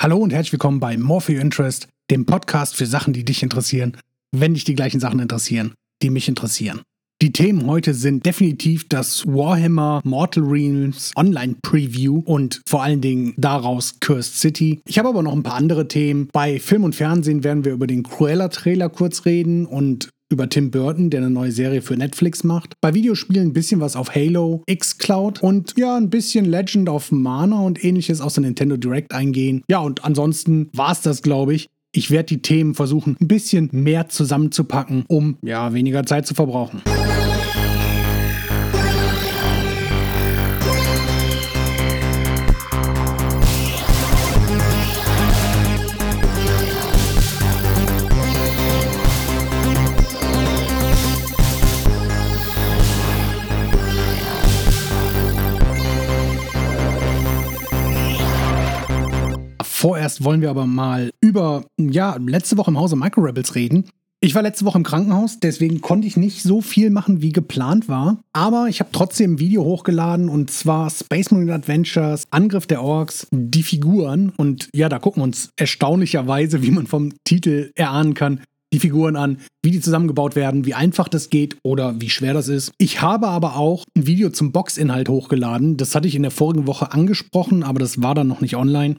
Hallo und herzlich willkommen bei More for Your Interest, dem Podcast für Sachen, die dich interessieren, wenn dich die gleichen Sachen interessieren, die mich interessieren. Die Themen heute sind definitiv das Warhammer Mortal Realms Online Preview und vor allen Dingen daraus Cursed City. Ich habe aber noch ein paar andere Themen. Bei Film und Fernsehen werden wir über den Cruella Trailer kurz reden und über Tim Burton, der eine neue Serie für Netflix macht. Bei Videospielen ein bisschen was auf Halo, X-Cloud und ja, ein bisschen Legend of Mana und ähnliches aus der Nintendo Direct eingehen. Ja, und ansonsten war es das, glaube ich. Ich werde die Themen versuchen, ein bisschen mehr zusammenzupacken, um ja weniger Zeit zu verbrauchen. Vorerst wollen wir aber mal über, ja, letzte Woche im Hause Micro Rebels reden. Ich war letzte Woche im Krankenhaus, deswegen konnte ich nicht so viel machen, wie geplant war. Aber ich habe trotzdem ein Video hochgeladen und zwar Space Marine Adventures, Angriff der Orks, die Figuren. Und ja, da gucken wir uns erstaunlicherweise, wie man vom Titel erahnen kann, die Figuren an, wie die zusammengebaut werden, wie einfach das geht oder wie schwer das ist. Ich habe aber auch ein Video zum Boxinhalt hochgeladen. Das hatte ich in der vorigen Woche angesprochen, aber das war dann noch nicht online.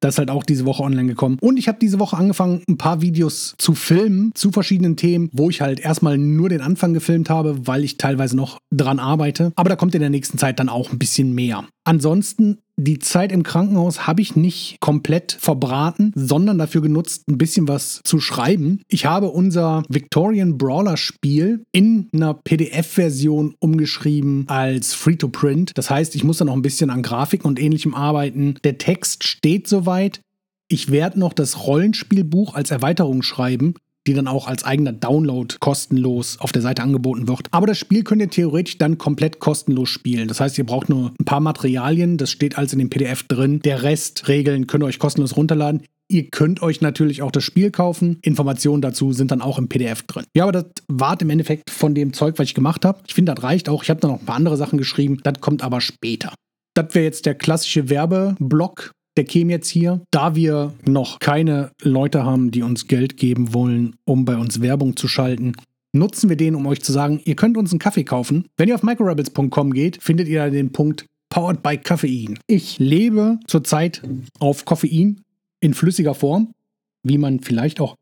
Das ist halt auch diese Woche online gekommen. Und ich habe diese Woche angefangen, ein paar Videos zu filmen zu verschiedenen Themen, wo ich halt erstmal nur den Anfang gefilmt habe, weil ich teilweise noch dran arbeite. Aber da kommt in der nächsten Zeit dann auch ein bisschen mehr. Ansonsten die Zeit im Krankenhaus habe ich nicht komplett verbraten, sondern dafür genutzt, ein bisschen was zu schreiben. Ich habe unser Victorian Brawler Spiel in einer PDF-Version umgeschrieben als Free-to-Print. Das heißt, ich muss da noch ein bisschen an Grafiken und ähnlichem arbeiten. Der Text steht soweit. Ich werde noch das Rollenspielbuch als Erweiterung schreiben die dann auch als eigener Download kostenlos auf der Seite angeboten wird. Aber das Spiel könnt ihr theoretisch dann komplett kostenlos spielen. Das heißt, ihr braucht nur ein paar Materialien, das steht alles in dem PDF drin. Der Rest, Regeln könnt ihr euch kostenlos runterladen. Ihr könnt euch natürlich auch das Spiel kaufen. Informationen dazu sind dann auch im PDF drin. Ja, aber das war im Endeffekt von dem Zeug, was ich gemacht habe. Ich finde, das reicht auch. Ich habe da noch ein paar andere Sachen geschrieben. Das kommt aber später. Das wäre jetzt der klassische Werbeblock der käme jetzt hier. Da wir noch keine Leute haben, die uns Geld geben wollen, um bei uns Werbung zu schalten, nutzen wir den, um euch zu sagen, ihr könnt uns einen Kaffee kaufen. Wenn ihr auf microrebels.com geht, findet ihr da den Punkt Powered by Koffein. Ich lebe zurzeit auf Koffein in flüssiger Form, wie man vielleicht auch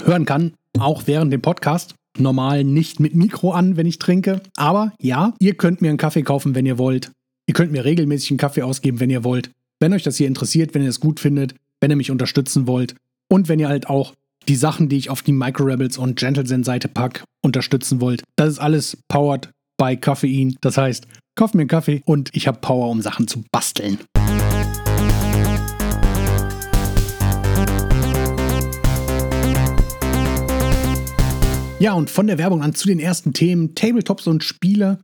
hören kann, auch während dem Podcast. Normal nicht mit Mikro an, wenn ich trinke. Aber ja, ihr könnt mir einen Kaffee kaufen, wenn ihr wollt. Ihr könnt mir regelmäßig einen Kaffee ausgeben, wenn ihr wollt. Wenn euch das hier interessiert, wenn ihr es gut findet, wenn ihr mich unterstützen wollt und wenn ihr halt auch die Sachen, die ich auf die Micro Rebels und Gentlezen Seite pack, unterstützen wollt. Das ist alles powered by Koffein. Das heißt, kauft mir einen Kaffee und ich habe Power, um Sachen zu basteln. Ja, und von der Werbung an zu den ersten Themen Tabletops und Spiele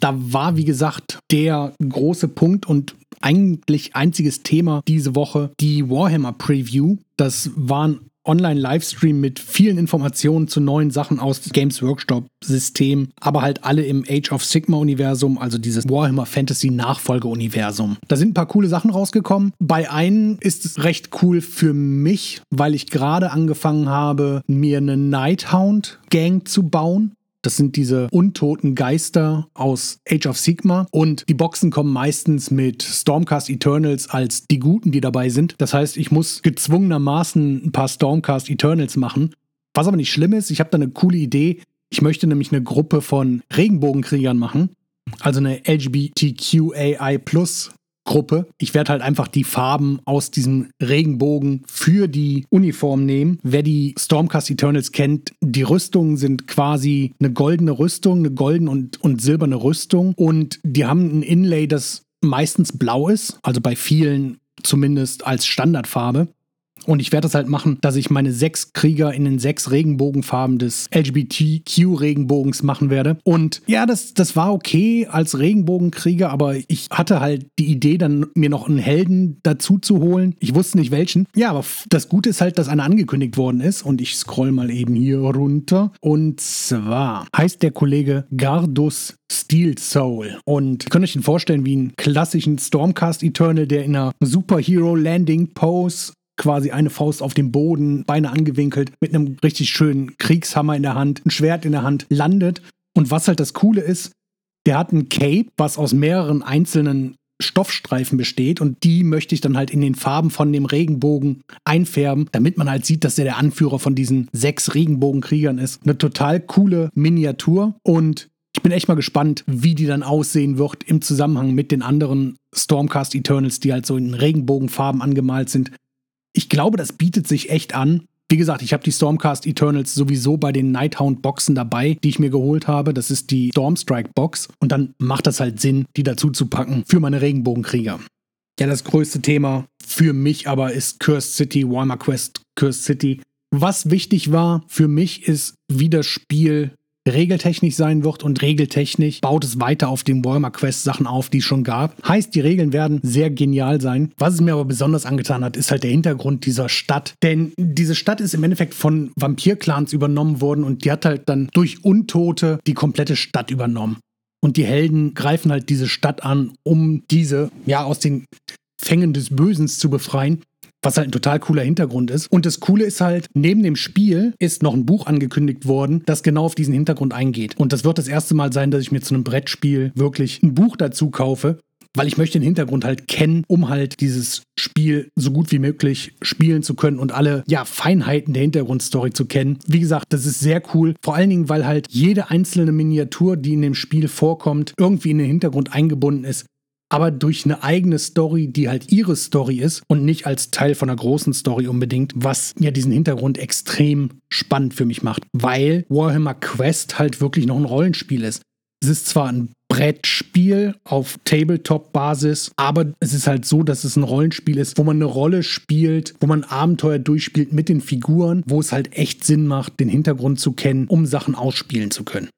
da war, wie gesagt, der große Punkt und eigentlich einziges Thema diese Woche die Warhammer Preview. Das war ein Online-Livestream mit vielen Informationen zu neuen Sachen aus Games Workshop-System, aber halt alle im Age of Sigma-Universum, also dieses Warhammer Fantasy-Nachfolge-Universum. Da sind ein paar coole Sachen rausgekommen. Bei einem ist es recht cool für mich, weil ich gerade angefangen habe, mir eine Nighthound-Gang zu bauen. Das sind diese untoten Geister aus Age of Sigma. Und die Boxen kommen meistens mit Stormcast Eternals als die Guten, die dabei sind. Das heißt, ich muss gezwungenermaßen ein paar Stormcast Eternals machen. Was aber nicht schlimm ist, ich habe da eine coole Idee. Ich möchte nämlich eine Gruppe von Regenbogenkriegern machen. Also eine LGBTQAI Gruppe. Ich werde halt einfach die Farben aus diesem Regenbogen für die Uniform nehmen. Wer die Stormcast Eternals kennt, die Rüstungen sind quasi eine goldene Rüstung, eine goldene und, und silberne Rüstung. Und die haben ein Inlay, das meistens blau ist, also bei vielen zumindest als Standardfarbe. Und ich werde das halt machen, dass ich meine sechs Krieger in den sechs Regenbogenfarben des LGBTQ-Regenbogens machen werde. Und ja, das, das war okay als Regenbogenkrieger, aber ich hatte halt die Idee, dann mir noch einen Helden dazu zu holen. Ich wusste nicht welchen. Ja, aber das Gute ist halt, dass einer angekündigt worden ist. Und ich scroll mal eben hier runter. Und zwar heißt der Kollege Gardus Steel Soul. Und ihr könnt euch ihn vorstellen wie einen klassischen Stormcast Eternal, der in einer Superhero Landing Pose quasi eine Faust auf dem Boden, Beine angewinkelt, mit einem richtig schönen Kriegshammer in der Hand, ein Schwert in der Hand, landet. Und was halt das Coole ist, der hat ein Cape, was aus mehreren einzelnen Stoffstreifen besteht und die möchte ich dann halt in den Farben von dem Regenbogen einfärben, damit man halt sieht, dass er der Anführer von diesen sechs Regenbogenkriegern ist. Eine total coole Miniatur und ich bin echt mal gespannt, wie die dann aussehen wird im Zusammenhang mit den anderen Stormcast Eternals, die halt so in Regenbogenfarben angemalt sind. Ich glaube, das bietet sich echt an. Wie gesagt, ich habe die Stormcast Eternals sowieso bei den Nighthound Boxen dabei, die ich mir geholt habe. Das ist die Stormstrike Box. Und dann macht das halt Sinn, die dazu zu packen für meine Regenbogenkrieger. Ja, das größte Thema für mich aber ist Cursed City, Warhammer Quest Cursed City. Was wichtig war für mich ist, wie das Spiel regeltechnisch sein wird und regeltechnisch baut es weiter auf den Warhammer Quest Sachen auf, die es schon gab. Heißt, die Regeln werden sehr genial sein. Was es mir aber besonders angetan hat, ist halt der Hintergrund dieser Stadt. Denn diese Stadt ist im Endeffekt von Vampir-Clans übernommen worden und die hat halt dann durch Untote die komplette Stadt übernommen. Und die Helden greifen halt diese Stadt an, um diese ja aus den Fängen des Bösens zu befreien was halt ein total cooler Hintergrund ist. Und das Coole ist halt, neben dem Spiel ist noch ein Buch angekündigt worden, das genau auf diesen Hintergrund eingeht. Und das wird das erste Mal sein, dass ich mir zu einem Brettspiel wirklich ein Buch dazu kaufe, weil ich möchte den Hintergrund halt kennen, um halt dieses Spiel so gut wie möglich spielen zu können und alle ja, Feinheiten der Hintergrundstory zu kennen. Wie gesagt, das ist sehr cool, vor allen Dingen, weil halt jede einzelne Miniatur, die in dem Spiel vorkommt, irgendwie in den Hintergrund eingebunden ist aber durch eine eigene Story, die halt ihre Story ist und nicht als Teil von einer großen Story unbedingt, was ja diesen Hintergrund extrem spannend für mich macht, weil Warhammer Quest halt wirklich noch ein Rollenspiel ist. Es ist zwar ein Brettspiel auf Tabletop-Basis, aber es ist halt so, dass es ein Rollenspiel ist, wo man eine Rolle spielt, wo man Abenteuer durchspielt mit den Figuren, wo es halt echt Sinn macht, den Hintergrund zu kennen, um Sachen ausspielen zu können.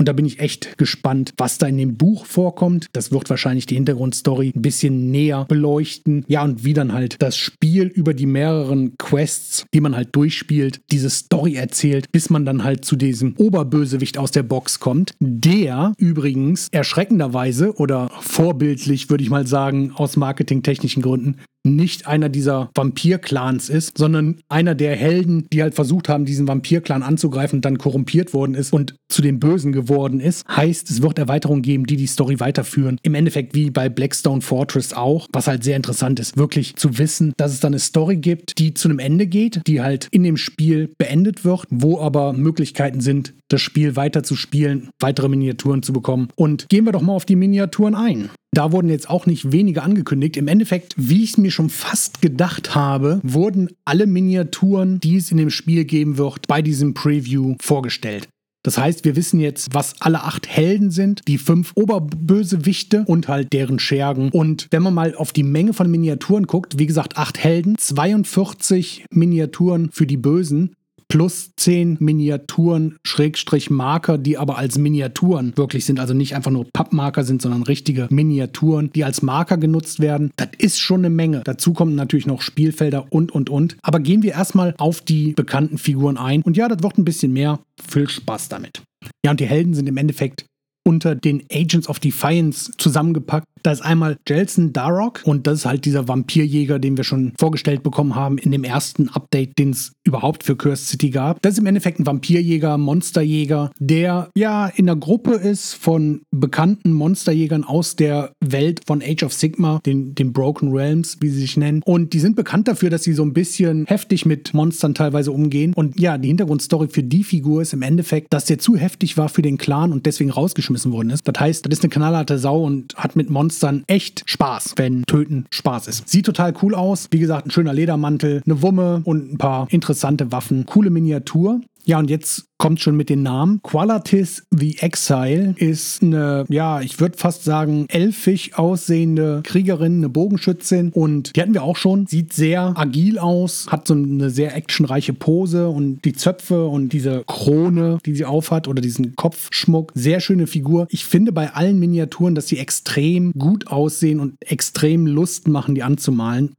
Und da bin ich echt gespannt, was da in dem Buch vorkommt. Das wird wahrscheinlich die Hintergrundstory ein bisschen näher beleuchten. Ja, und wie dann halt das Spiel über die mehreren Quests, die man halt durchspielt, diese Story erzählt, bis man dann halt zu diesem Oberbösewicht aus der Box kommt. Der übrigens erschreckenderweise oder vorbildlich, würde ich mal sagen, aus marketingtechnischen Gründen, nicht einer dieser Vampir-Clans ist, sondern einer der Helden, die halt versucht haben, diesen Vampir-Clan anzugreifen und dann korrumpiert worden ist und zu den Bösen geworden ist. Heißt, es wird Erweiterungen geben, die die Story weiterführen. Im Endeffekt wie bei Blackstone Fortress auch, was halt sehr interessant ist, wirklich zu wissen, dass es da eine Story gibt, die zu einem Ende geht, die halt in dem Spiel beendet wird, wo aber Möglichkeiten sind, das Spiel weiter zu spielen, weitere Miniaturen zu bekommen. Und gehen wir doch mal auf die Miniaturen ein. Da wurden jetzt auch nicht wenige angekündigt. Im Endeffekt, wie ich es mir schon fast gedacht habe, wurden alle Miniaturen, die es in dem Spiel geben wird, bei diesem Preview vorgestellt. Das heißt, wir wissen jetzt, was alle acht Helden sind, die fünf Oberbösewichte und halt deren Schergen. Und wenn man mal auf die Menge von Miniaturen guckt, wie gesagt, acht Helden, 42 Miniaturen für die Bösen, plus 10 Miniaturen, Schrägstrich Marker, die aber als Miniaturen wirklich sind, also nicht einfach nur Pappmarker sind, sondern richtige Miniaturen, die als Marker genutzt werden. Das ist schon eine Menge. Dazu kommen natürlich noch Spielfelder und, und, und. Aber gehen wir erstmal auf die bekannten Figuren ein. Und ja, das wird ein bisschen mehr. Viel Spaß damit. Ja, und die Helden sind im Endeffekt unter den Agents of Defiance zusammengepackt. Da ist einmal Jelson Darrock und das ist halt dieser Vampirjäger, den wir schon vorgestellt bekommen haben in dem ersten Update, den es überhaupt für Cursed City gab. Das ist im Endeffekt ein Vampirjäger, Monsterjäger, der ja in der Gruppe ist von bekannten Monsterjägern aus der Welt von Age of Sigma, den, den Broken Realms, wie sie sich nennen. Und die sind bekannt dafür, dass sie so ein bisschen heftig mit Monstern teilweise umgehen. Und ja, die Hintergrundstory für die Figur ist im Endeffekt, dass der zu heftig war für den Clan und deswegen rausgeschmissen worden ist. Das heißt, das ist eine knallharte Sau und hat mit Monstern Monstern echt Spaß, wenn Töten Spaß ist. Sieht total cool aus. Wie gesagt, ein schöner Ledermantel, eine Wumme und ein paar interessante Waffen. Coole Miniatur. Ja, und jetzt kommt schon mit den Namen. Qualities the Exile ist eine, ja, ich würde fast sagen, elfig aussehende Kriegerin, eine Bogenschützin. Und die hatten wir auch schon. Sieht sehr agil aus, hat so eine sehr actionreiche Pose und die Zöpfe und diese Krone, die sie aufhat oder diesen Kopfschmuck. Sehr schöne Figur. Ich finde bei allen Miniaturen, dass sie extrem gut aussehen und extrem Lust machen, die anzumalen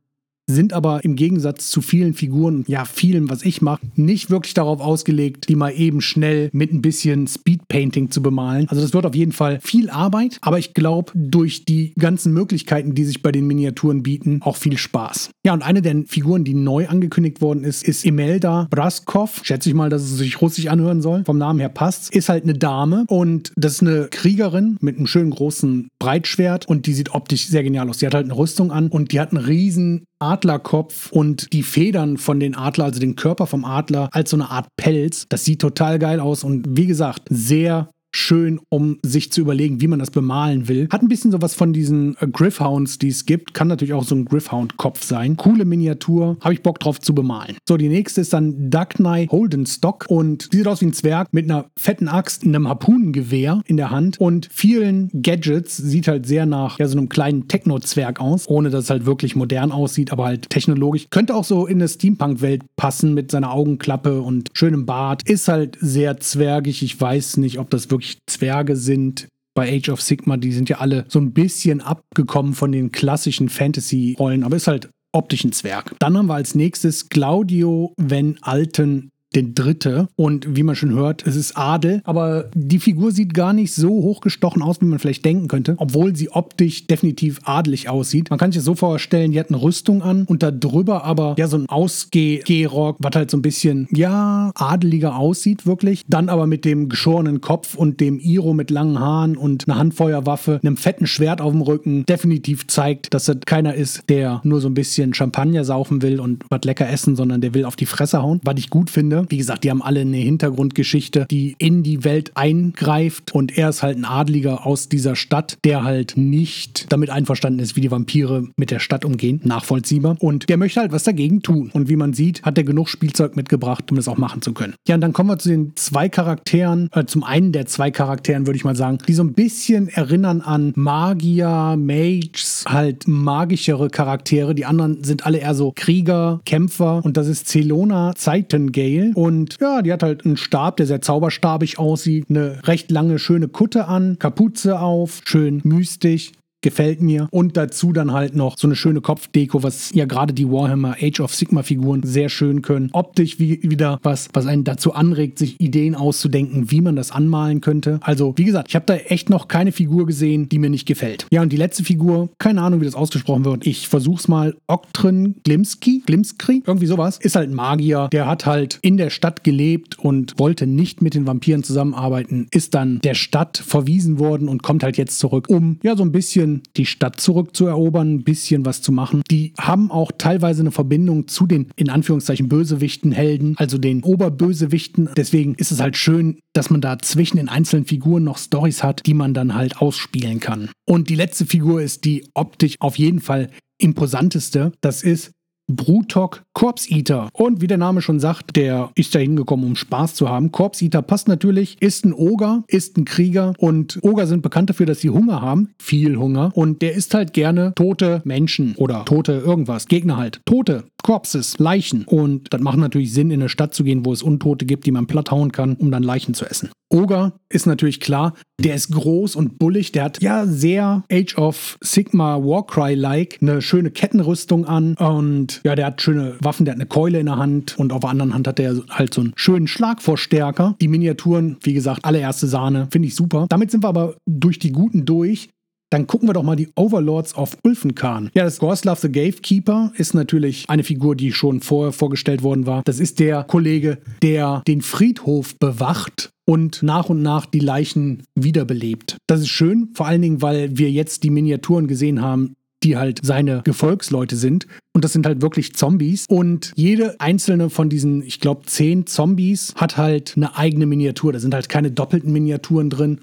sind aber im Gegensatz zu vielen Figuren, ja, vielen, was ich mache, nicht wirklich darauf ausgelegt, die mal eben schnell mit ein bisschen Speedpainting zu bemalen. Also das wird auf jeden Fall viel Arbeit, aber ich glaube, durch die ganzen Möglichkeiten, die sich bei den Miniaturen bieten, auch viel Spaß. Ja, und eine der Figuren, die neu angekündigt worden ist, ist Imelda Braskov. Schätze ich mal, dass es sich russisch anhören soll. Vom Namen her passt. Ist halt eine Dame und das ist eine Kriegerin mit einem schönen großen Breitschwert und die sieht optisch sehr genial aus. Die hat halt eine Rüstung an und die hat einen riesen Adlerkopf und die Federn von den Adler, also den Körper vom Adler, als so eine Art Pelz. Das sieht total geil aus und wie gesagt, sehr schön, um sich zu überlegen, wie man das bemalen will. Hat ein bisschen sowas von diesen äh, Griffhounds, die es gibt. Kann natürlich auch so ein Griffhound-Kopf sein. Coole Miniatur. Habe ich Bock drauf zu bemalen. So, die nächste ist dann Duck Knight Holdenstock und die sieht aus wie ein Zwerg mit einer fetten Axt, einem Harpunengewehr in der Hand und vielen Gadgets. Sieht halt sehr nach ja, so einem kleinen Techno-Zwerg aus, ohne dass es halt wirklich modern aussieht, aber halt technologisch. Könnte auch so in eine Steampunk-Welt passen mit seiner Augenklappe und schönem Bart. Ist halt sehr zwergig. Ich weiß nicht, ob das wirklich wirklich Zwerge sind. Bei Age of Sigma, die sind ja alle so ein bisschen abgekommen von den klassischen Fantasy-Rollen, aber ist halt optisch ein Zwerg. Dann haben wir als nächstes Claudio Van Alten den Dritte. Und wie man schon hört, es ist Adel. Aber die Figur sieht gar nicht so hochgestochen aus, wie man vielleicht denken könnte. Obwohl sie optisch definitiv adelig aussieht. Man kann sich das so vorstellen, die hat eine Rüstung an und da drüber aber ja so ein Ausgehrock, was halt so ein bisschen, ja, adeliger aussieht wirklich. Dann aber mit dem geschorenen Kopf und dem Iro mit langen Haaren und einer Handfeuerwaffe, einem fetten Schwert auf dem Rücken definitiv zeigt, dass das keiner ist, der nur so ein bisschen Champagner saufen will und was lecker essen, sondern der will auf die Fresse hauen. Was ich gut finde, wie gesagt, die haben alle eine Hintergrundgeschichte, die in die Welt eingreift und er ist halt ein Adliger aus dieser Stadt, der halt nicht damit einverstanden ist, wie die Vampire mit der Stadt umgehen, nachvollziehbar. Und der möchte halt was dagegen tun. Und wie man sieht, hat er genug Spielzeug mitgebracht, um das auch machen zu können. Ja, und dann kommen wir zu den zwei Charakteren, äh, zum einen der zwei Charakteren, würde ich mal sagen, die so ein bisschen erinnern an Magier, Mages, halt magischere Charaktere. Die anderen sind alle eher so Krieger, Kämpfer und das ist Celona Zeitengale und ja, die hat halt einen Stab, der sehr zauberstabig aussieht, eine recht lange, schöne Kutte an, Kapuze auf, schön mystisch gefällt mir. Und dazu dann halt noch so eine schöne Kopfdeko, was ja gerade die Warhammer Age of Sigma Figuren sehr schön können. Optisch wie, wieder was, was einen dazu anregt, sich Ideen auszudenken, wie man das anmalen könnte. Also, wie gesagt, ich habe da echt noch keine Figur gesehen, die mir nicht gefällt. Ja, und die letzte Figur, keine Ahnung, wie das ausgesprochen wird. Ich versuch's mal. Oktrin Glimski? Glimskri? Irgendwie sowas. Ist halt ein Magier. Der hat halt in der Stadt gelebt und wollte nicht mit den Vampiren zusammenarbeiten. Ist dann der Stadt verwiesen worden und kommt halt jetzt zurück, um ja so ein bisschen bisschen die Stadt zurückzuerobern, ein bisschen was zu machen. Die haben auch teilweise eine Verbindung zu den in Anführungszeichen Bösewichten, Helden, also den Oberbösewichten. Deswegen ist es halt schön, dass man da zwischen den einzelnen Figuren noch Stories hat, die man dann halt ausspielen kann. Und die letzte Figur ist die optisch auf jeden Fall imposanteste. Das ist Brutok Corpse Eater. Und wie der Name schon sagt, der ist da hingekommen, um Spaß zu haben. Corpse Eater passt natürlich, ist ein Oger, ist ein Krieger und Oger sind bekannt dafür, dass sie Hunger haben, viel Hunger. Und der isst halt gerne tote Menschen oder tote irgendwas, Gegner halt. Tote Corpses, Leichen. Und das macht natürlich Sinn, in eine Stadt zu gehen, wo es Untote gibt, die man platt hauen kann, um dann Leichen zu essen. Oger ist natürlich klar, der ist groß und bullig, der hat ja sehr Age of Sigma Warcry-like eine schöne Kettenrüstung an und ja, der hat schöne Waffen, der hat eine Keule in der Hand und auf der anderen Hand hat er halt so einen schönen Schlagvorstärker. Die Miniaturen, wie gesagt, allererste Sahne, finde ich super. Damit sind wir aber durch die Guten durch. Dann gucken wir doch mal die Overlords of Ulfenkarn. Ja, das Gorslav the Gatekeeper ist natürlich eine Figur, die schon vorher vorgestellt worden war. Das ist der Kollege, der den Friedhof bewacht und nach und nach die Leichen wiederbelebt. Das ist schön, vor allen Dingen, weil wir jetzt die Miniaturen gesehen haben, die halt seine Gefolgsleute sind. Und das sind halt wirklich Zombies. Und jede einzelne von diesen, ich glaube, zehn Zombies hat halt eine eigene Miniatur. Da sind halt keine doppelten Miniaturen drin,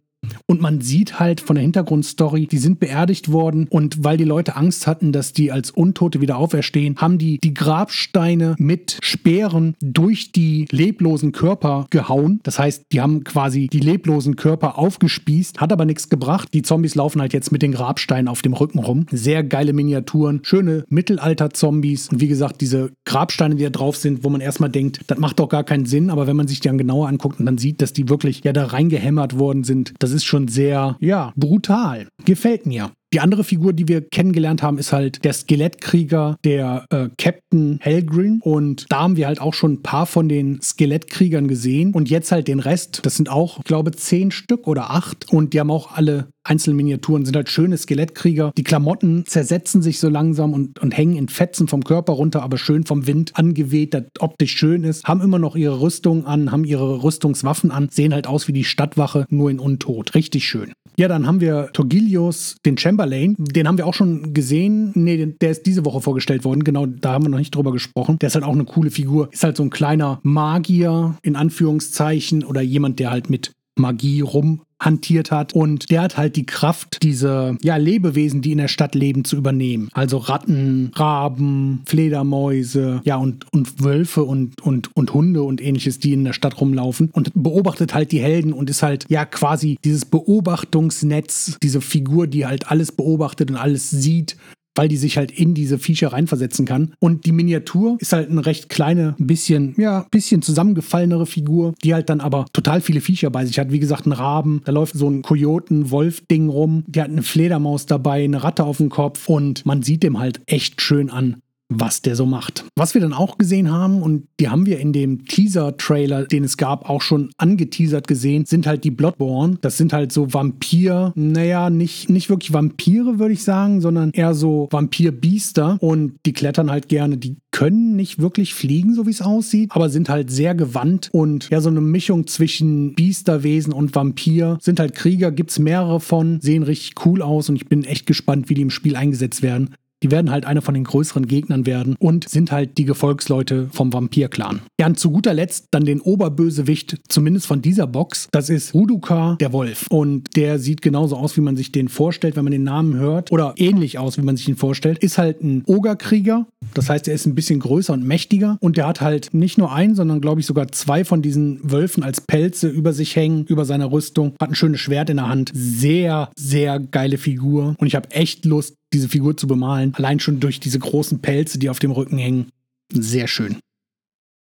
Und man sieht halt von der Hintergrundstory, die sind beerdigt worden und weil die Leute Angst hatten, dass die als Untote wieder auferstehen, haben die die Grabsteine mit Speeren durch die leblosen Körper gehauen. Das heißt, die haben quasi die leblosen Körper aufgespießt, hat aber nichts gebracht. Die Zombies laufen halt jetzt mit den Grabsteinen auf dem Rücken rum. Sehr geile Miniaturen, schöne Mittelalter-Zombies und wie gesagt, diese Grabsteine, die da drauf sind, wo man erstmal denkt, das macht doch gar keinen Sinn, aber wenn man sich die dann genauer anguckt und dann sieht, dass die wirklich ja da reingehämmert worden sind, das ist schon sehr, ja, brutal. Gefällt mir. Die andere Figur, die wir kennengelernt haben, ist halt der Skelettkrieger, der äh, Captain Helgrin. Und da haben wir halt auch schon ein paar von den Skelettkriegern gesehen. Und jetzt halt den Rest. Das sind auch, ich glaube, zehn Stück oder acht. Und die haben auch alle einzelne Miniaturen, sind halt schöne Skelettkrieger. Die Klamotten zersetzen sich so langsam und, und hängen in Fetzen vom Körper runter, aber schön vom Wind angeweht, das optisch schön ist. Haben immer noch ihre Rüstung an, haben ihre Rüstungswaffen an, sehen halt aus wie die Stadtwache, nur in Untot. Richtig schön. Ja, dann haben wir Torgilius, den Chamberlain. Den haben wir auch schon gesehen. Nee, der ist diese Woche vorgestellt worden. Genau, da haben wir noch nicht drüber gesprochen. Der ist halt auch eine coole Figur. Ist halt so ein kleiner Magier, in Anführungszeichen, oder jemand, der halt mit Magie rumhantiert hat. Und der hat halt die Kraft, diese ja, Lebewesen, die in der Stadt leben, zu übernehmen. Also Ratten, Raben, Fledermäuse, ja, und, und Wölfe und, und, und Hunde und ähnliches, die in der Stadt rumlaufen. Und beobachtet halt die Helden und ist halt ja quasi dieses Beobachtungsnetz, diese Figur, die halt alles beobachtet und alles sieht weil die sich halt in diese Viecher reinversetzen kann. Und die Miniatur ist halt eine recht kleine, ein bisschen, ja, bisschen zusammengefallenere Figur, die halt dann aber total viele Viecher bei sich hat. Wie gesagt, ein Raben, da läuft so ein Kojoten-Wolf-Ding rum, die hat eine Fledermaus dabei, eine Ratte auf dem Kopf und man sieht dem halt echt schön an, was der so macht. Was wir dann auch gesehen haben, und die haben wir in dem Teaser-Trailer, den es gab, auch schon angeteasert gesehen, sind halt die Bloodborne. Das sind halt so Vampir, naja, nicht, nicht wirklich Vampire, würde ich sagen, sondern eher so Vampir-Biester. Und die klettern halt gerne, die können nicht wirklich fliegen, so wie es aussieht, aber sind halt sehr gewandt und ja, so eine Mischung zwischen Biesterwesen und Vampir. Sind halt Krieger, gibt es mehrere von, sehen richtig cool aus und ich bin echt gespannt, wie die im Spiel eingesetzt werden. Die werden halt einer von den größeren Gegnern werden und sind halt die Gefolgsleute vom Vampir-Clan. Ja, und zu guter Letzt dann den Oberbösewicht, zumindest von dieser Box. Das ist Ruduka, der Wolf. Und der sieht genauso aus, wie man sich den vorstellt, wenn man den Namen hört. Oder ähnlich aus, wie man sich ihn vorstellt. Ist halt ein Ogerkrieger. Das heißt, er ist ein bisschen größer und mächtiger. Und der hat halt nicht nur einen, sondern glaube ich sogar zwei von diesen Wölfen als Pelze über sich hängen, über seiner Rüstung. Hat ein schönes Schwert in der Hand. Sehr, sehr geile Figur. Und ich habe echt Lust, diese Figur zu bemalen. Allein schon durch diese großen Pelze, die auf dem Rücken hängen. Sehr schön.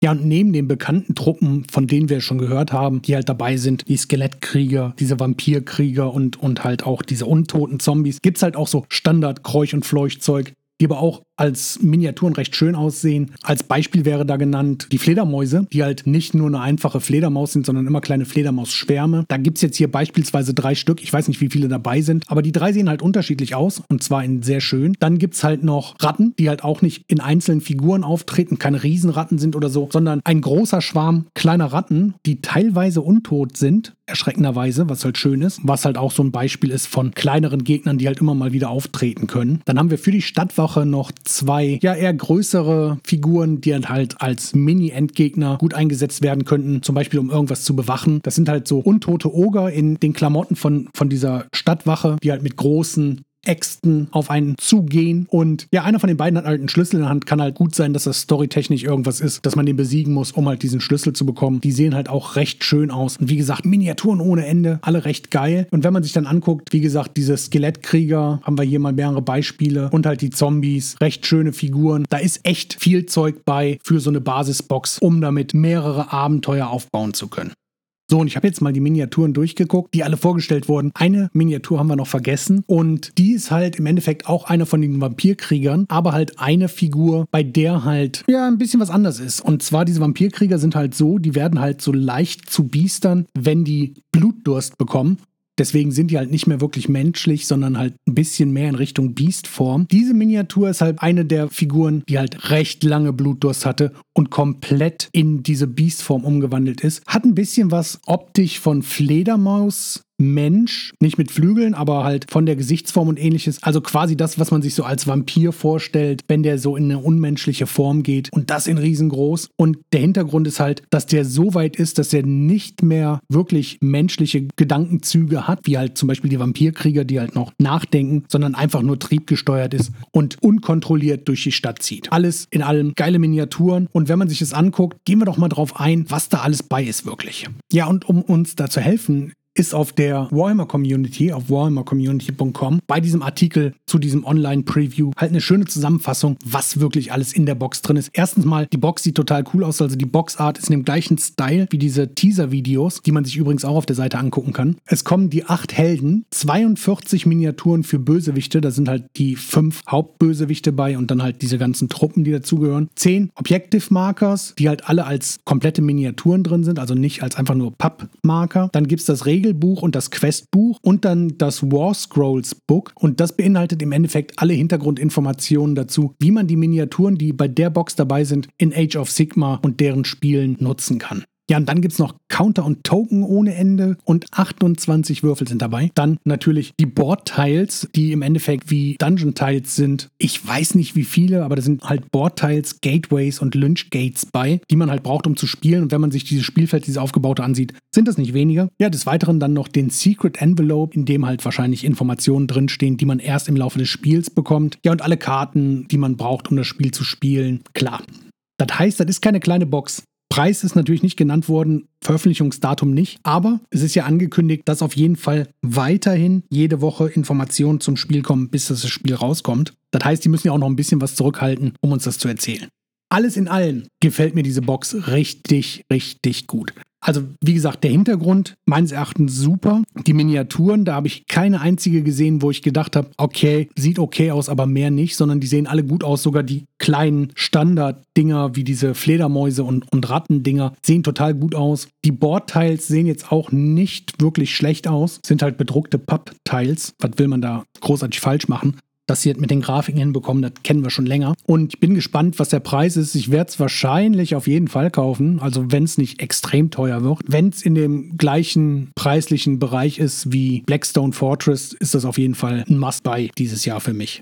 Ja, und neben den bekannten Truppen, von denen wir schon gehört haben, die halt dabei sind, die Skelettkrieger, diese Vampirkrieger und, und halt auch diese untoten Zombies, gibt es halt auch so Standard-Kräuch- und Fleuchtzeug, die aber auch als Miniaturen recht schön aussehen. Als Beispiel wäre da genannt die Fledermäuse, die halt nicht nur eine einfache Fledermaus sind, sondern immer kleine Fledermausschwärme. Da gibt es jetzt hier beispielsweise drei Stück. Ich weiß nicht, wie viele dabei sind, aber die drei sehen halt unterschiedlich aus und zwar in sehr schön. Dann gibt es halt noch Ratten, die halt auch nicht in einzelnen Figuren auftreten, keine Riesenratten sind oder so, sondern ein großer Schwarm kleiner Ratten, die teilweise untot sind, erschreckenderweise, was halt schön ist, was halt auch so ein Beispiel ist von kleineren Gegnern, die halt immer mal wieder auftreten können. Dann haben wir für die Stadtwache noch zwei, ja, eher größere Figuren, die halt als Mini-Endgegner gut eingesetzt werden könnten, zum Beispiel um irgendwas zu bewachen. Das sind halt so untote Oger in den Klamotten von, von dieser Stadtwache, die halt mit großen Äxten auf einen zugehen. Und ja, einer von den beiden hat halt einen Schlüssel in der Hand. Kann halt gut sein, dass das storytechnisch irgendwas ist, dass man den besiegen muss, um halt diesen Schlüssel zu bekommen. Die sehen halt auch recht schön aus. Und wie gesagt, Miniaturen ohne Ende, alle recht geil. Und wenn man sich dann anguckt, wie gesagt, diese Skelettkrieger, haben wir hier mal mehrere Beispiele und halt die Zombies, recht schöne Figuren. Da ist echt viel Zeug bei für so eine Basisbox, um damit mehrere Abenteuer aufbauen zu können. So, und ich habe jetzt mal die Miniaturen durchgeguckt, die alle vorgestellt wurden. Eine Miniatur haben wir noch vergessen und die ist halt im Endeffekt auch einer von den Vampirkriegern, aber halt eine Figur, bei der halt ja ein bisschen was anders ist. Und zwar diese Vampirkrieger sind halt so, die werden halt so leicht zu Biestern, wenn die Blutdurst bekommen Deswegen sind die halt nicht mehr wirklich menschlich, sondern halt ein bisschen mehr in Richtung Beastform. Diese Miniatur ist halt eine der Figuren, die halt recht lange Blutdurst hatte und komplett in diese Beastform umgewandelt ist. Hat ein bisschen was optisch von Fledermaus Mensch, nicht mit Flügeln, aber halt von der Gesichtsform und ähnliches. Also quasi das, was man sich so als Vampir vorstellt, wenn der so in eine unmenschliche Form geht und das in riesengroß. Und der Hintergrund ist halt, dass der so weit ist, dass er nicht mehr wirklich menschliche Gedankenzüge hat, wie halt zum Beispiel die Vampirkrieger, die halt noch nachdenken, sondern einfach nur triebgesteuert ist und unkontrolliert durch die Stadt zieht. Alles in allem geile Miniaturen und wenn man sich das anguckt, gehen wir doch mal drauf ein, was da alles bei ist wirklich. Ja, und um uns da zu helfen, ist auf der Warhammer Community, auf warhammercommunity.com, bei diesem Artikel zu diesem Online-Preview halt eine schöne Zusammenfassung, was wirklich alles in der Box drin ist. Erstens mal, die Box sieht total cool aus, also die Boxart ist in dem gleichen Style wie diese Teaser-Videos, die man sich übrigens auch auf der Seite angucken kann. Es kommen die acht Helden, 42 Miniaturen für Bösewichte, da sind halt die fünf Hauptbösewichte bei und dann halt diese ganzen Truppen, die dazugehören. Zehn Objective Markers, die halt alle als komplette Miniaturen drin sind, also nicht als einfach nur Pappmarker. Dann gibt es das Regel Regelbuch und das Questbuch und dann das War Scrolls Book. Und das beinhaltet im Endeffekt alle Hintergrundinformationen dazu, wie man die Miniaturen, die bei der Box dabei sind, in Age of Sigma und deren Spielen nutzen kann. Ja, und dann gibt es noch Counter und Token ohne Ende und 28 Würfel sind dabei. Dann natürlich die Board-Tiles, die im Endeffekt wie Dungeon-Tiles sind. Ich weiß nicht wie viele, aber da sind halt Board-Tiles, Gateways und Lynch-Gates bei, die man halt braucht, um zu spielen. Und wenn man sich dieses Spielfeld, dieses aufgebaute ansieht, sind das nicht weniger. Ja, des Weiteren dann noch den Secret Envelope, in dem halt wahrscheinlich Informationen drinstehen, die man erst im Laufe des Spiels bekommt. Ja, und alle Karten, die man braucht, um das Spiel zu spielen. Klar. Das heißt, das ist keine kleine Box. Preis ist natürlich nicht genannt worden, Veröffentlichungsdatum nicht, aber es ist ja angekündigt, dass auf jeden Fall weiterhin jede Woche Informationen zum Spiel kommen, bis das Spiel rauskommt. Das heißt, die müssen ja auch noch ein bisschen was zurückhalten, um uns das zu erzählen. Alles in allem gefällt mir diese Box richtig, richtig gut. Also wie gesagt, der Hintergrund meines Erachtens super. Die Miniaturen, da habe ich keine einzige gesehen, wo ich gedacht habe, okay, sieht okay aus, aber mehr nicht, sondern die sehen alle gut aus. Sogar die kleinen Standard-Dinger wie diese Fledermäuse und, und Rattendinger sehen total gut aus. Die Bordteils sehen jetzt auch nicht wirklich schlecht aus, sind halt bedruckte Pappteils. Was will man da großartig falsch machen? Dass sie mit den Grafiken hinbekommen, das kennen wir schon länger. Und ich bin gespannt, was der Preis ist. Ich werde es wahrscheinlich auf jeden Fall kaufen, also wenn es nicht extrem teuer wird. Wenn es in dem gleichen preislichen Bereich ist wie Blackstone Fortress, ist das auf jeden Fall ein Must-Buy dieses Jahr für mich.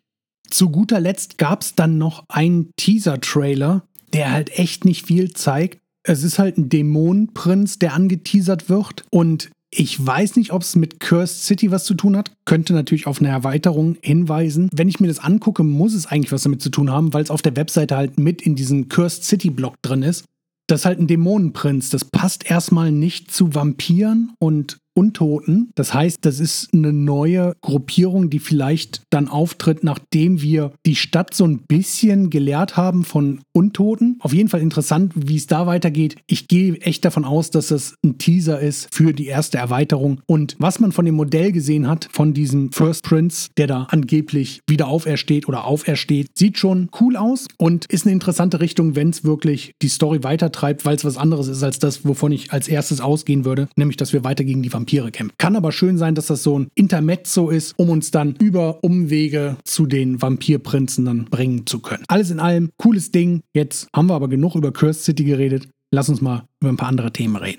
Zu guter Letzt gab es dann noch einen Teaser-Trailer, der halt echt nicht viel zeigt. Es ist halt ein Dämonenprinz, der angeteasert wird. Und ich weiß nicht, ob es mit Cursed City was zu tun hat. Könnte natürlich auf eine Erweiterung hinweisen. Wenn ich mir das angucke, muss es eigentlich was damit zu tun haben, weil es auf der Webseite halt mit in diesem Cursed City Block drin ist. Das ist halt ein Dämonenprinz. Das passt erstmal nicht zu Vampiren und Untoten. Das heißt, das ist eine neue Gruppierung, die vielleicht dann auftritt, nachdem wir die Stadt so ein bisschen gelehrt haben von Untoten. Auf jeden Fall interessant, wie es da weitergeht. Ich gehe echt davon aus, dass das ein Teaser ist für die erste Erweiterung. Und was man von dem Modell gesehen hat, von diesem First Prince, der da angeblich wieder aufersteht oder aufersteht, sieht schon cool aus und ist eine interessante Richtung, wenn es wirklich die Story weitertreibt, weil es was anderes ist als das, wovon ich als erstes ausgehen würde, nämlich dass wir weiter gegen die Vampire Vampire kämpfen. Kann aber schön sein, dass das so ein Intermezzo ist, um uns dann über Umwege zu den Vampirprinzen dann bringen zu können. Alles in allem, cooles Ding. Jetzt haben wir aber genug über Cursed City geredet. Lass uns mal über ein paar andere Themen reden.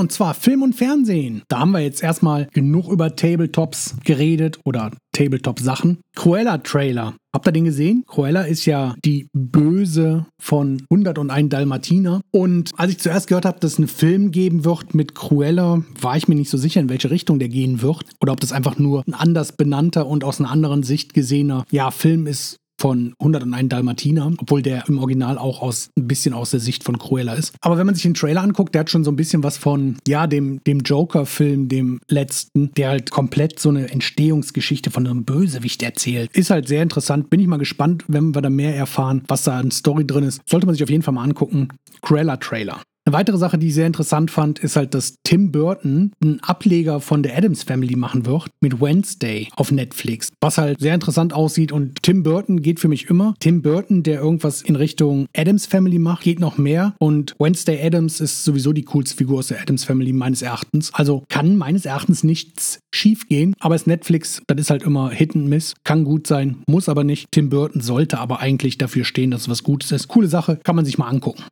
Und zwar Film und Fernsehen. Da haben wir jetzt erstmal genug über Tabletops geredet oder Tabletop-Sachen. Cruella-Trailer. Habt ihr den gesehen? Cruella ist ja die Böse von 101 Dalmatiner. Und als ich zuerst gehört habe, dass es einen Film geben wird mit Cruella, war ich mir nicht so sicher, in welche Richtung der gehen wird. Oder ob das einfach nur ein anders benannter und aus einer anderen Sicht gesehener ja, Film ist, von 101 Dalmatiner, obwohl der im Original auch aus ein bisschen aus der Sicht von Cruella ist. Aber wenn man sich den Trailer anguckt, der hat schon so ein bisschen was von, ja, dem, dem Joker-Film, dem letzten, der halt komplett so eine Entstehungsgeschichte von einem Bösewicht erzählt. Ist halt sehr interessant. Bin ich mal gespannt, wenn wir da mehr erfahren, was da an Story drin ist. Sollte man sich auf jeden Fall mal angucken. Cruella-Trailer. Eine weitere Sache, die ich sehr interessant fand, ist halt, dass Tim Burton einen Ableger von der Adams Family machen wird mit Wednesday auf Netflix, was halt sehr interessant aussieht und Tim Burton geht für mich immer. Tim Burton, der irgendwas in Richtung Adams Family macht, geht noch mehr und Wednesday Adams ist sowieso die coolste Figur aus der Adams Family meines Erachtens. Also kann meines Erachtens nichts schief gehen, aber es Netflix, das ist halt immer Hit and Miss, kann gut sein, muss aber nicht. Tim Burton sollte aber eigentlich dafür stehen, dass es was Gutes ist. Coole Sache, kann man sich mal angucken.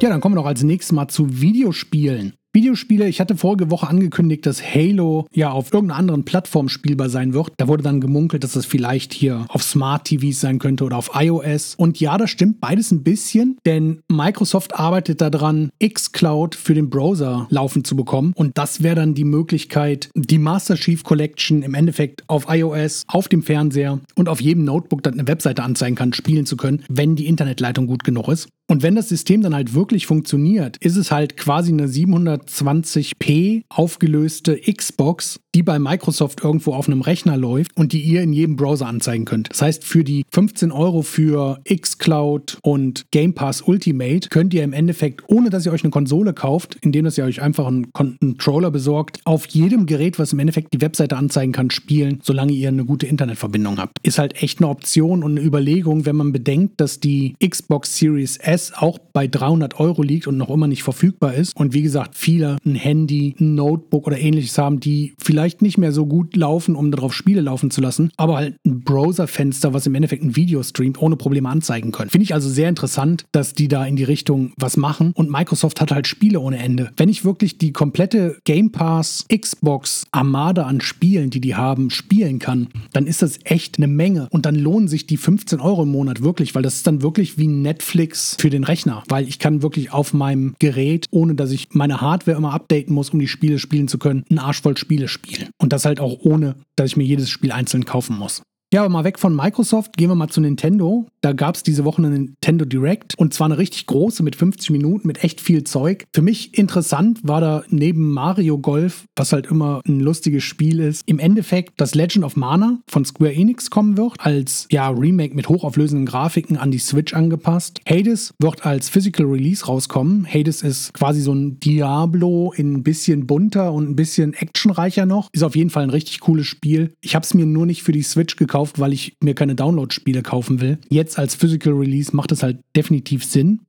Ja, dann kommen wir doch als nächstes mal zu Videospielen. Videospiele, ich hatte vorige Woche angekündigt, dass Halo ja auf irgendeiner anderen Plattform spielbar sein wird. Da wurde dann gemunkelt, dass das vielleicht hier auf Smart TVs sein könnte oder auf iOS. Und ja, das stimmt beides ein bisschen, denn Microsoft arbeitet daran, xCloud für den Browser laufen zu bekommen. Und das wäre dann die Möglichkeit, die Master Chief Collection im Endeffekt auf iOS, auf dem Fernseher und auf jedem Notebook, das eine Webseite anzeigen kann, spielen zu können, wenn die Internetleitung gut genug ist. Und wenn das System dann halt wirklich funktioniert, ist es halt quasi eine 720p aufgelöste Xbox, die bei Microsoft irgendwo auf einem Rechner läuft und die ihr in jedem Browser anzeigen könnt. Das heißt, für die 15 Euro für xCloud und Game Pass Ultimate könnt ihr im Endeffekt, ohne dass ihr euch eine Konsole kauft, indem dass ihr euch einfach einen Controller besorgt, auf jedem Gerät, was im Endeffekt die Webseite anzeigen kann, spielen, solange ihr eine gute Internetverbindung habt. Ist halt echt eine Option und eine Überlegung, wenn man bedenkt, dass die Xbox Series S S auch bei 300 Euro liegt und noch immer nicht verfügbar ist. Und wie gesagt, viele ein Handy, ein Notebook oder ähnliches haben, die vielleicht nicht mehr so gut laufen, um darauf Spiele laufen zu lassen, aber halt ein Browserfenster, was im Endeffekt ein Video streamt, ohne Probleme anzeigen können. Finde ich also sehr interessant, dass die da in die Richtung was machen. Und Microsoft hat halt Spiele ohne Ende. Wenn ich wirklich die komplette Game Pass Xbox Armada an Spielen, die die haben, spielen kann, dann ist das echt eine Menge. Und dann lohnen sich die 15 Euro im Monat wirklich, weil das ist dann wirklich wie Netflix für für den Rechner, weil ich kann wirklich auf meinem Gerät, ohne dass ich meine Hardware immer updaten muss, um die Spiele spielen zu können, einen Arsch voll Spiele spielen. Und das halt auch ohne, dass ich mir jedes Spiel einzeln kaufen muss. Ja, aber mal weg von Microsoft, gehen wir mal zu Nintendo. Da gab es diese Woche eine Nintendo Direct und zwar eine richtig große mit 50 Minuten, mit echt viel Zeug. Für mich interessant war da neben Mario Golf, was halt immer ein lustiges Spiel ist, im Endeffekt das Legend of Mana von Square Enix kommen wird, als ja Remake mit hochauflösenden Grafiken an die Switch angepasst. Hades wird als Physical Release rauskommen. Hades ist quasi so ein Diablo in ein bisschen bunter und ein bisschen actionreicher noch. Ist auf jeden Fall ein richtig cooles Spiel. Ich habe es mir nur nicht für die Switch gekauft gekauft, weil ich mir keine Download-Spiele kaufen will. Jetzt als Physical Release macht es halt definitiv Sinn.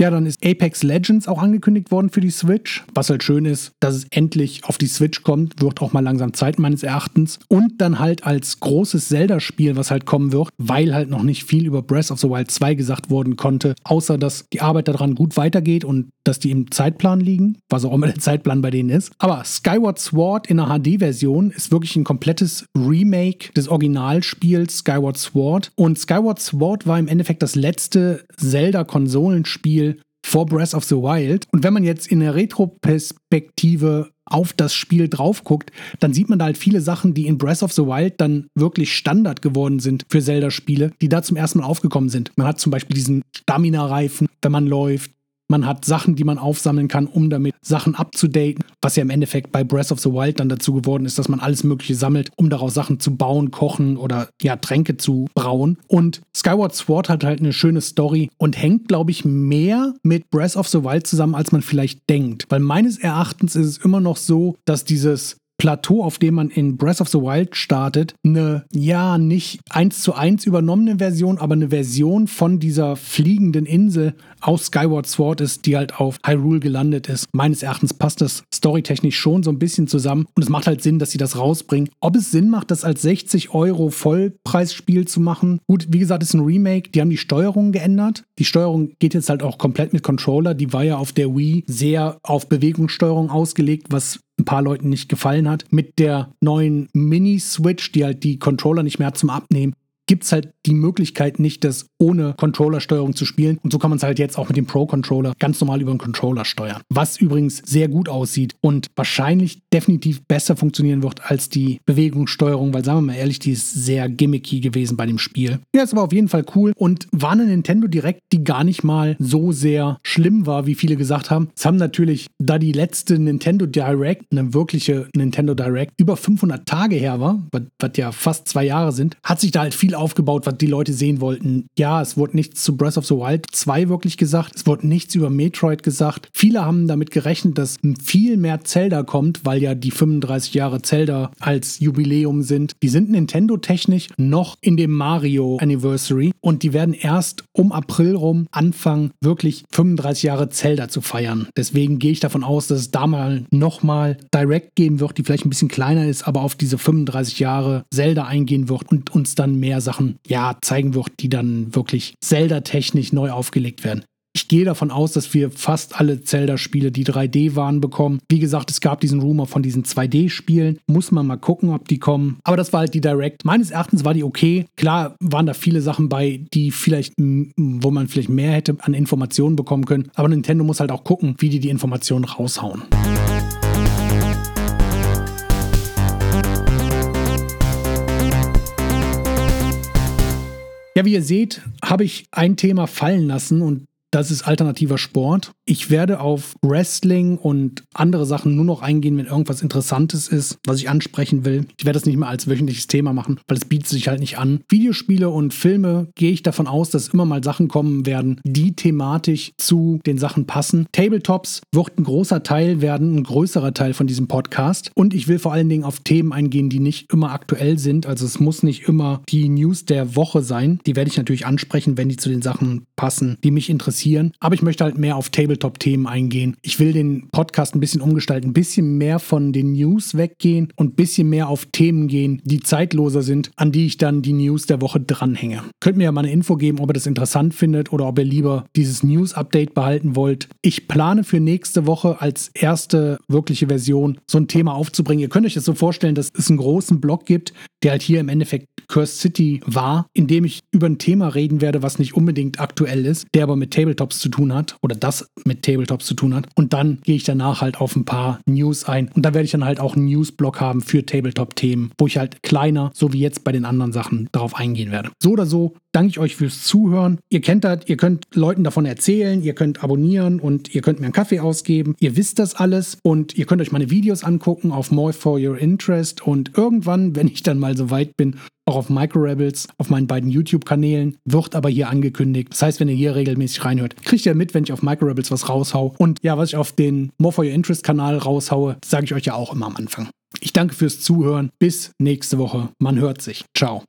Ja, dann ist Apex Legends auch angekündigt worden für die Switch, was halt schön ist, dass es endlich auf die Switch kommt, wird auch mal langsam Zeit meines Erachtens. Und dann halt als großes Zelda-Spiel, was halt kommen wird, weil halt noch nicht viel über Breath of the Wild 2 gesagt worden konnte, außer dass die Arbeit daran gut weitergeht und dass die im Zeitplan liegen, was auch immer der Zeitplan bei denen ist. Aber Skyward Sword in der HD-Version ist wirklich ein komplettes Remake des Originalspiels Skyward Sword. Und Skyward Sword war im Endeffekt das letzte Zelda-Konsolenspiel, vor Breath of the Wild. Und wenn man jetzt in der Retroperspektive auf das Spiel drauf guckt, dann sieht man da halt viele Sachen, die in Breath of the Wild dann wirklich Standard geworden sind für Zelda-Spiele, die da zum ersten Mal aufgekommen sind. Man hat zum Beispiel diesen Stamina-Reifen, wenn man läuft. Man hat Sachen, die man aufsammeln kann, um damit Sachen abzudaten, was ja im Endeffekt bei Breath of the Wild dann dazu geworden ist, dass man alles Mögliche sammelt, um daraus Sachen zu bauen, kochen oder ja, Tränke zu brauen. Und Skyward Sword hat halt eine schöne Story und hängt, glaube ich, mehr mit Breath of the Wild zusammen, als man vielleicht denkt. Weil meines Erachtens ist es immer noch so, dass dieses Plateau, auf dem man in Breath of the Wild startet, eine, ja, nicht eins zu eins übernommene Version, aber eine Version von dieser fliegenden Insel aus Skyward Sword ist, die halt auf Hyrule gelandet ist. Meines Erachtens passt das storytechnisch schon so ein bisschen zusammen und es macht halt Sinn, dass sie das rausbringen. Ob es Sinn macht, das als 60 Euro Vollpreisspiel zu machen? Gut, wie gesagt, ist ein Remake. Die haben die Steuerung geändert. Die Steuerung geht jetzt halt auch komplett mit Controller. Die war ja auf der Wii sehr auf Bewegungssteuerung ausgelegt, was ein paar Leuten nicht gefallen hat. Mit der neuen Mini-Switch, die halt die Controller nicht mehr hat zum Abnehmen, gibt es halt die Möglichkeit nicht, das ohne Controller-Steuerung zu spielen. Und so kann man es halt jetzt auch mit dem Pro-Controller ganz normal über den Controller steuern. Was übrigens sehr gut aussieht und wahrscheinlich definitiv besser funktionieren wird als die Bewegungssteuerung, weil sagen wir mal ehrlich, die ist sehr gimmicky gewesen bei dem Spiel. Ja, ist aber auf jeden Fall cool und war eine Nintendo Direct, die gar nicht mal so sehr schlimm war, wie viele gesagt haben. Es haben natürlich, da die letzte Nintendo Direct, eine wirkliche Nintendo Direct, über 500 Tage her war, was ja fast zwei Jahre sind, hat sich da halt viel aufgebaut, was die Leute sehen wollten. Ja, es wurde nichts zu Breath of the Wild 2 wirklich gesagt. Es wurde nichts über Metroid gesagt. Viele haben damit gerechnet, dass viel mehr Zelda kommt, weil ja die 35 Jahre Zelda als Jubiläum sind. Die sind Nintendo-technisch noch in dem Mario Anniversary und die werden erst um April rum anfangen, wirklich 35 Jahre Zelda zu feiern. Deswegen gehe ich davon aus, dass es da mal nochmal Direct geben wird, die vielleicht ein bisschen kleiner ist, aber auf diese 35 Jahre Zelda eingehen wird und uns dann mehr Sachen, ja, zeigen wird, die dann wirklich Zelda-technisch neu aufgelegt werden. Ich gehe davon aus, dass wir fast alle Zelda-Spiele, die 3D waren, bekommen. Wie gesagt, es gab diesen Rumor von diesen 2D-Spielen. Muss man mal gucken, ob die kommen. Aber das war halt die Direct. Meines Erachtens war die okay. Klar waren da viele Sachen bei, die vielleicht, wo man vielleicht mehr hätte an Informationen bekommen können. Aber Nintendo muss halt auch gucken, wie die die Informationen raushauen. Ja, wie ihr seht, habe ich ein Thema fallen lassen und das ist alternativer Sport. Ich werde auf Wrestling und andere Sachen nur noch eingehen, wenn irgendwas Interessantes ist, was ich ansprechen will. Ich werde das nicht mehr als wöchentliches Thema machen, weil es bietet sich halt nicht an. Videospiele und Filme gehe ich davon aus, dass immer mal Sachen kommen werden, die thematisch zu den Sachen passen. Tabletops wird ein großer Teil werden, ein größerer Teil von diesem Podcast. Und ich will vor allen Dingen auf Themen eingehen, die nicht immer aktuell sind. Also es muss nicht immer die News der Woche sein. Die werde ich natürlich ansprechen, wenn die zu den Sachen passen, die mich interessieren interessieren. Aber ich möchte halt mehr auf Tabletop-Themen eingehen. Ich will den Podcast ein bisschen umgestalten, ein bisschen mehr von den News weggehen und ein bisschen mehr auf Themen gehen, die zeitloser sind, an die ich dann die News der Woche dranhänge. Könnt mir ja mal eine Info geben, ob ihr das interessant findet oder ob ihr lieber dieses News-Update behalten wollt. Ich plane für nächste Woche als erste wirkliche Version so ein Thema aufzubringen. Ihr könnt euch das so vorstellen, dass es einen großen Blog gibt, der halt hier im Endeffekt Cursed City war, in dem ich über ein Thema reden werde, was nicht unbedingt aktuell ist, der aber mit Tabletops zu tun hat oder das mit Tabletops zu tun hat. Und dann gehe ich danach halt auf ein paar News ein. Und da werde ich dann halt auch einen News-Blog haben für Tabletop-Themen, wo ich halt kleiner, so wie jetzt bei den anderen Sachen, darauf eingehen werde. So oder so danke ich euch fürs Zuhören. Ihr kennt das, ihr könnt Leuten davon erzählen, ihr könnt abonnieren und ihr könnt mir einen Kaffee ausgeben. Ihr wisst das alles und ihr könnt euch meine Videos angucken auf More for Your Interest und irgendwann, wenn ich dann mal so weit bin, auch auf Micro Rebels, auf meinen beiden YouTube-Kanälen, wird aber hier angekündigt. Das heißt, wenn ihr hier regelmäßig reinhört, kriegt ihr mit, wenn ich auf Micro Rebels was raushau. Und ja, was ich auf den More for Your Interest-Kanal raushaue, sage ich euch ja auch immer am Anfang. Ich danke fürs Zuhören. Bis nächste Woche. Man hört sich. Ciao.